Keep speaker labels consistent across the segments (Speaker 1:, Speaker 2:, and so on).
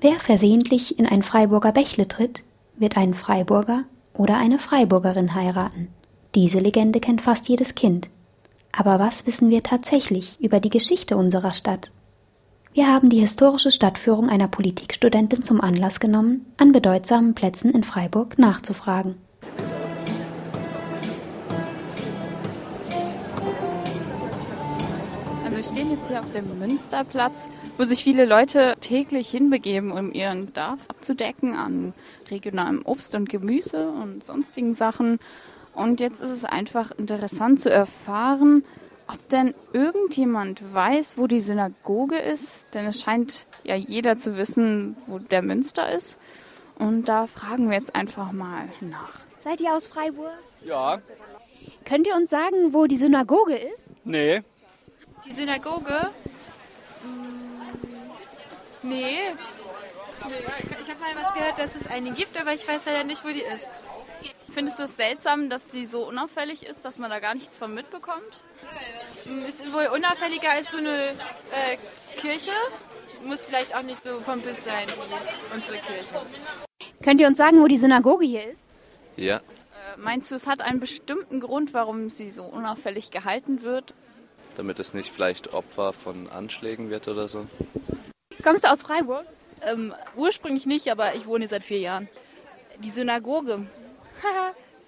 Speaker 1: Wer versehentlich in ein Freiburger Bächle tritt, wird einen Freiburger oder eine Freiburgerin heiraten. Diese Legende kennt fast jedes Kind. Aber was wissen wir tatsächlich über die Geschichte unserer Stadt? Wir haben die historische Stadtführung einer Politikstudentin zum Anlass genommen, an bedeutsamen Plätzen in Freiburg nachzufragen.
Speaker 2: Jetzt hier auf dem Münsterplatz, wo sich viele Leute täglich hinbegeben, um ihren Bedarf abzudecken an regionalem Obst und Gemüse und sonstigen Sachen. Und jetzt ist es einfach interessant zu erfahren, ob denn irgendjemand weiß, wo die Synagoge ist. Denn es scheint ja jeder zu wissen, wo der Münster ist. Und da fragen wir jetzt einfach mal nach.
Speaker 3: Seid ihr aus Freiburg?
Speaker 4: Ja.
Speaker 3: Könnt ihr uns sagen, wo die Synagoge ist?
Speaker 4: Nee.
Speaker 5: Die Synagoge? Nee. Ich habe mal was gehört, dass es eine gibt, aber ich weiß leider nicht, wo die ist.
Speaker 2: Findest du es seltsam, dass sie so unauffällig ist, dass man da gar nichts von mitbekommt?
Speaker 5: Ist wohl unauffälliger als so eine äh, Kirche. Muss vielleicht auch nicht so pompös sein wie unsere Kirche.
Speaker 3: Könnt ihr uns sagen, wo die Synagoge hier ist?
Speaker 6: Ja.
Speaker 2: Äh, meinst du, es hat einen bestimmten Grund, warum sie so unauffällig gehalten wird?
Speaker 6: Damit es nicht vielleicht Opfer von Anschlägen wird oder so.
Speaker 3: Kommst du aus Freiburg?
Speaker 7: Ähm, ursprünglich nicht, aber ich wohne hier seit vier Jahren. Die Synagoge.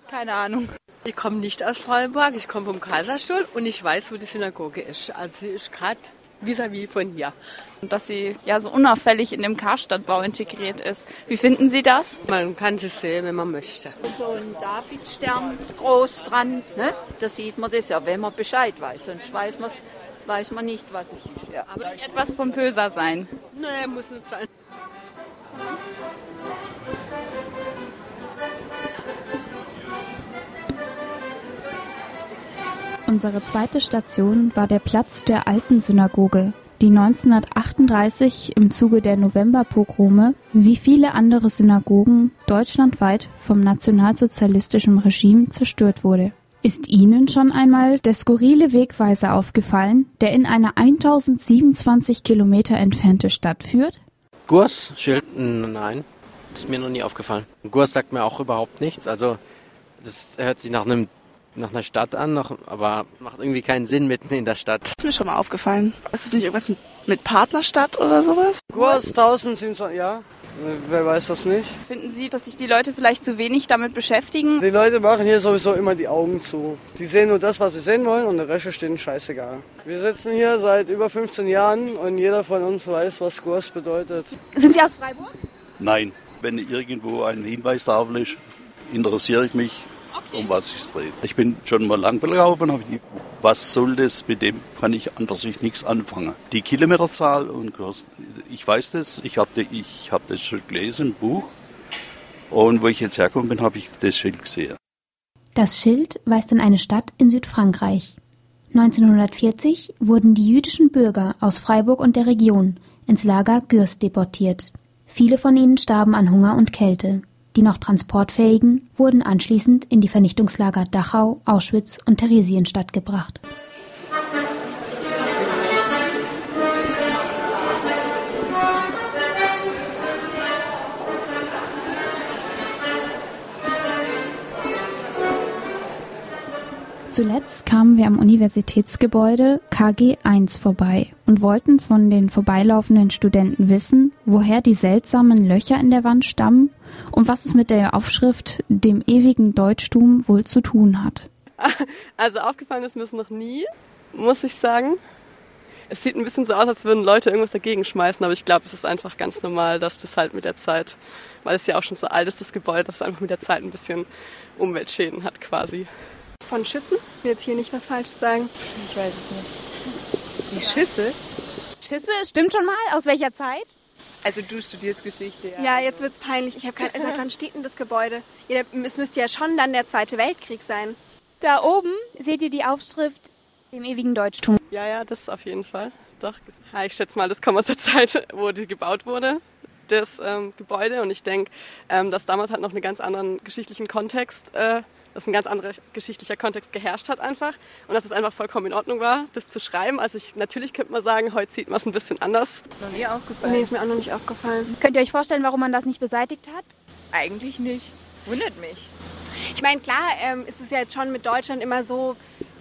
Speaker 7: Keine Ahnung.
Speaker 8: Ich komme nicht aus Freiburg, ich komme vom Kaiserstuhl und ich weiß, wo die Synagoge ist. Also sie ist gerade vis-à-vis von hier.
Speaker 2: Und dass sie ja so unauffällig in dem Karstadtbau integriert ist. Wie finden Sie das?
Speaker 8: Man kann sie sehen, wenn man möchte.
Speaker 9: So ein Davidstern groß dran, ne? da sieht man das ja, wenn man Bescheid weiß. Sonst weiß, man's, weiß man nicht, was es ist. Ja.
Speaker 2: Aber nicht etwas pompöser sein.
Speaker 8: Nee, muss nicht sein.
Speaker 10: Unsere zweite Station war der Platz der alten Synagoge, die 1938 im Zuge der Novemberpogrome wie viele andere Synagogen deutschlandweit vom nationalsozialistischen Regime zerstört wurde. Ist Ihnen schon einmal der skurrile Wegweiser aufgefallen, der in eine 1027 Kilometer entfernte Stadt führt?
Speaker 11: Gurs? Schild? Nein, ist mir noch nie aufgefallen. Gurs sagt mir auch überhaupt nichts. Also das hört sich nach einem nach einer Stadt an, noch, aber macht irgendwie keinen Sinn mitten in der Stadt.
Speaker 12: Ist mir schon mal aufgefallen. Ist es nicht irgendwas mit, mit Partnerstadt oder sowas?
Speaker 13: Gurs 1027, ja. Wer weiß das nicht?
Speaker 2: Finden Sie, dass sich die Leute vielleicht zu wenig damit beschäftigen?
Speaker 13: Die Leute machen hier sowieso immer die Augen zu. Die sehen nur das, was sie sehen wollen und der Rest ist denen scheißegal. Wir sitzen hier seit über 15 Jahren und jeder von uns weiß, was Gurs bedeutet.
Speaker 3: Sind Sie aus Freiburg?
Speaker 14: Nein. Wenn irgendwo ein Hinweistafel ist, interessiere ich mich, um was es dreht. Ich bin schon mal lang gelaufen, aber die, was soll das, mit dem kann ich an sich nichts anfangen. Die Kilometerzahl und ich weiß das, ich habe ich hab das schon gelesen im Buch und wo ich jetzt hergekommen bin, habe ich das Schild gesehen.
Speaker 1: Das Schild weist in eine Stadt in Südfrankreich. 1940 wurden die jüdischen Bürger aus Freiburg und der Region ins Lager Gürs deportiert. Viele von ihnen starben an Hunger und Kälte. Die noch transportfähigen wurden anschließend in die Vernichtungslager Dachau, Auschwitz und Theresienstadt gebracht.
Speaker 10: Zuletzt kamen wir am Universitätsgebäude KG 1 vorbei und wollten von den vorbeilaufenden Studenten wissen, woher die seltsamen Löcher in der Wand stammen und was es mit der Aufschrift dem ewigen Deutschtum wohl zu tun hat.
Speaker 12: Also aufgefallen ist mir es noch nie, muss ich sagen. Es sieht ein bisschen so aus, als würden Leute irgendwas dagegen schmeißen, aber ich glaube, es ist einfach ganz normal, dass das halt mit der Zeit, weil es ja auch schon so alt ist, das Gebäude, dass es einfach mit der Zeit ein bisschen Umweltschäden hat quasi. Von Schüssen? Ich will jetzt hier nicht was Falsches sagen.
Speaker 7: Ich weiß es nicht.
Speaker 3: Die Schüsse? Schüsse, stimmt schon mal? Aus welcher Zeit?
Speaker 12: Also du studierst Geschichte,
Speaker 5: ja. Ja, jetzt wird's peinlich. Ich habe keine. Seit wann steht denn das Gebäude? Ja, es müsste ja schon dann der Zweite Weltkrieg sein.
Speaker 3: Da oben seht ihr die Aufschrift dem ewigen Deutschtum.
Speaker 12: Ja, ja, das auf jeden Fall. Doch. Ja, ich schätze mal, das kommt aus der Zeit, wo die gebaut wurde, das ähm, Gebäude. Und ich denke, ähm, dass damals halt noch einen ganz anderen geschichtlichen Kontext äh, dass ein ganz anderer geschichtlicher Kontext geherrscht hat einfach und dass es einfach vollkommen in Ordnung war, das zu schreiben. Also ich, natürlich könnte man sagen, heute sieht man es ein bisschen anders.
Speaker 5: Noch nie aufgefallen.
Speaker 12: Nee, ist mir auch noch nicht aufgefallen.
Speaker 3: Könnt ihr euch vorstellen, warum man das nicht beseitigt hat?
Speaker 5: Eigentlich nicht. Wundert mich.
Speaker 4: Ich meine, klar ähm, ist es ja jetzt schon mit Deutschland immer so,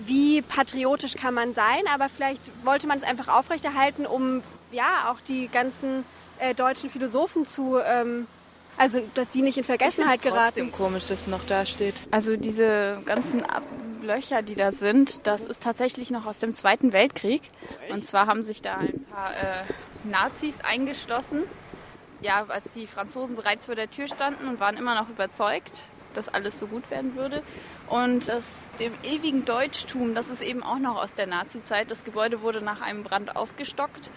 Speaker 4: wie patriotisch kann man sein, aber vielleicht wollte man es einfach aufrechterhalten, um ja auch die ganzen äh, deutschen Philosophen zu, ähm, also dass die nicht in Vergessenheit
Speaker 5: ich
Speaker 4: geraten.
Speaker 5: trotzdem komisch, dass es noch da steht.
Speaker 2: Also diese ganzen Ab Löcher, die da sind, das ist tatsächlich noch aus dem Zweiten Weltkrieg. Und zwar haben sich da ein paar äh, Nazis eingeschlossen. Ja, als die Franzosen bereits vor der Tür standen und waren immer noch überzeugt, dass alles so gut werden würde. Und das dem ewigen Deutschtum, das ist eben auch noch aus der Nazizeit. Das Gebäude wurde nach einem Brand aufgestockt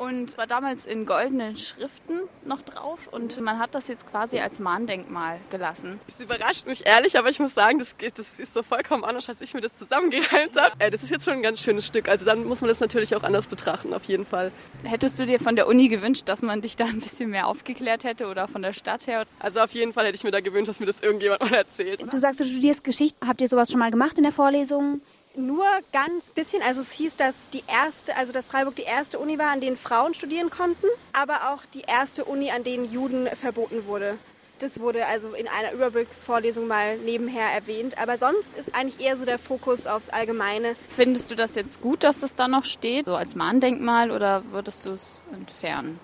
Speaker 2: und war damals in goldenen Schriften noch drauf und man hat das jetzt quasi als Mahndenkmal gelassen.
Speaker 12: Das überrascht mich ehrlich, aber ich muss sagen, das, das ist so vollkommen anders, als ich mir das zusammengereimt habe. Äh, das ist jetzt schon ein ganz schönes Stück, also dann muss man das natürlich auch anders betrachten, auf jeden Fall.
Speaker 2: Hättest du dir von der Uni gewünscht, dass man dich da ein bisschen mehr aufgeklärt hätte oder von der Stadt her?
Speaker 12: Also auf jeden Fall hätte ich mir da gewünscht, dass mir das irgendjemand mal erzählt.
Speaker 3: Du sagst, du studierst Geschichte. Habt ihr sowas schon mal gemacht in der Vorlesung?
Speaker 4: Nur ganz bisschen. Also es hieß, dass die erste, also dass Freiburg die erste Uni war, an denen Frauen studieren konnten, aber auch die erste Uni, an denen Juden verboten wurde. Das wurde also in einer Überblicksvorlesung mal nebenher erwähnt. Aber sonst ist eigentlich eher so der Fokus aufs Allgemeine.
Speaker 2: Findest du das jetzt gut, dass das da noch steht, so als Mahndenkmal, oder würdest du es entfernen?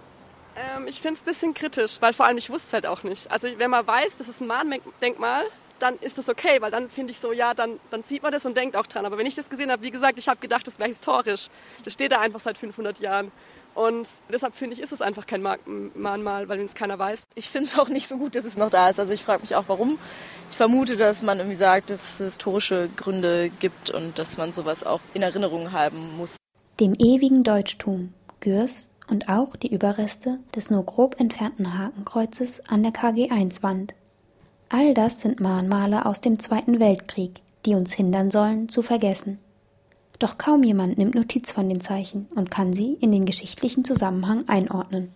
Speaker 12: Ähm, ich finde es ein bisschen kritisch, weil vor allem ich wusste es halt auch nicht. Also wenn man weiß, das ist ein Mahndenkmal, dann ist das okay, weil dann finde ich so, ja, dann, dann sieht man das und denkt auch dran. Aber wenn ich das gesehen habe, wie gesagt, ich habe gedacht, das wäre historisch. Das steht da einfach seit 500 Jahren. Und deshalb finde ich, ist es einfach kein Mahnmal, weil es keiner weiß.
Speaker 15: Ich finde es auch nicht so gut, dass es noch da ist. Also ich frage mich auch, warum. Ich vermute, dass man irgendwie sagt, dass es historische Gründe gibt und dass man sowas auch in Erinnerung haben muss.
Speaker 1: Dem ewigen Deutschtum, Gürs und auch die Überreste des nur grob entfernten Hakenkreuzes an der KG1-Wand All das sind Mahnmale aus dem Zweiten Weltkrieg, die uns hindern sollen, zu vergessen. Doch kaum jemand nimmt Notiz von den Zeichen und kann sie in den geschichtlichen Zusammenhang einordnen